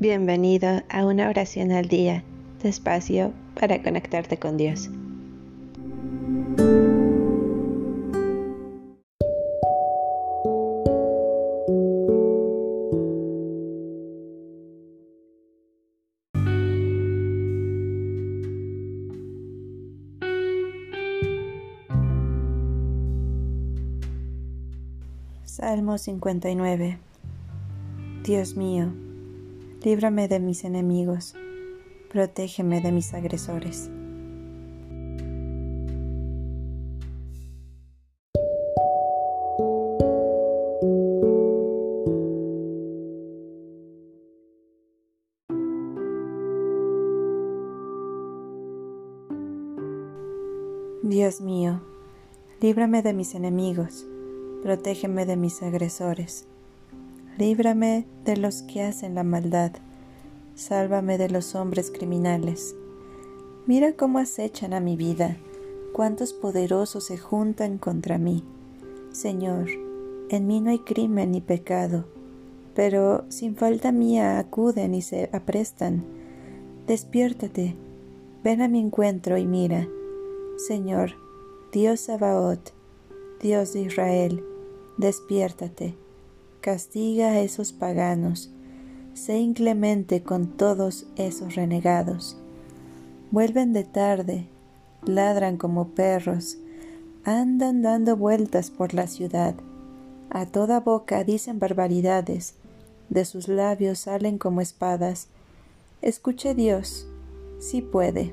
Bienvenido a una oración al día, despacio para conectarte con Dios. Salmo 59 Dios mío, líbrame de mis enemigos, protégeme de mis agresores. Dios mío, líbrame de mis enemigos, protégeme de mis agresores. Líbrame de los que hacen la maldad, sálvame de los hombres criminales. Mira cómo acechan a mi vida, cuántos poderosos se juntan contra mí. Señor, en mí no hay crimen ni pecado, pero sin falta mía acuden y se aprestan. Despiértate, ven a mi encuentro y mira. Señor, Dios Sabaoth, Dios de Israel, despiértate castiga a esos paganos, sé inclemente con todos esos renegados. Vuelven de tarde, ladran como perros, andan dando vueltas por la ciudad, a toda boca dicen barbaridades, de sus labios salen como espadas. Escuche Dios, si puede.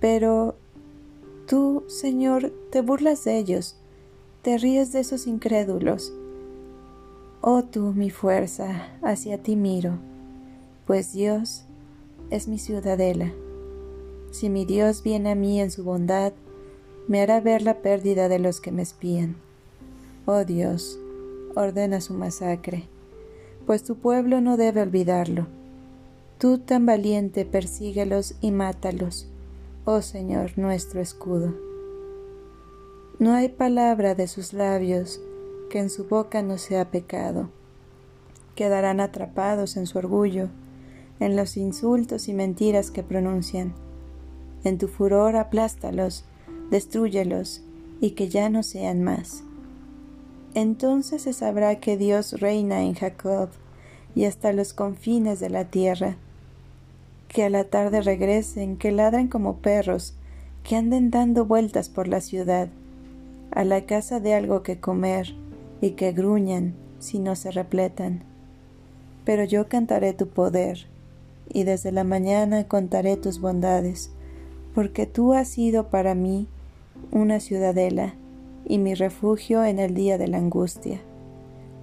Pero tú, Señor, te burlas de ellos, te ríes de esos incrédulos, Oh tú, mi fuerza, hacia ti miro, pues Dios es mi ciudadela. Si mi Dios viene a mí en su bondad, me hará ver la pérdida de los que me espían. Oh Dios, ordena su masacre, pues tu pueblo no debe olvidarlo. Tú tan valiente persíguelos y mátalos, oh Señor nuestro escudo. No hay palabra de sus labios que en su boca no sea pecado. Quedarán atrapados en su orgullo, en los insultos y mentiras que pronuncian. En tu furor aplástalos, destruyelos, y que ya no sean más. Entonces se sabrá que Dios reina en Jacob y hasta los confines de la tierra. Que a la tarde regresen, que ladren como perros, que anden dando vueltas por la ciudad, a la casa de algo que comer, y que gruñan si no se repletan. Pero yo cantaré tu poder, y desde la mañana contaré tus bondades, porque tú has sido para mí una ciudadela y mi refugio en el día de la angustia.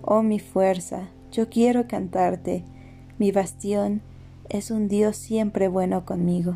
Oh mi fuerza, yo quiero cantarte, mi bastión es un Dios siempre bueno conmigo.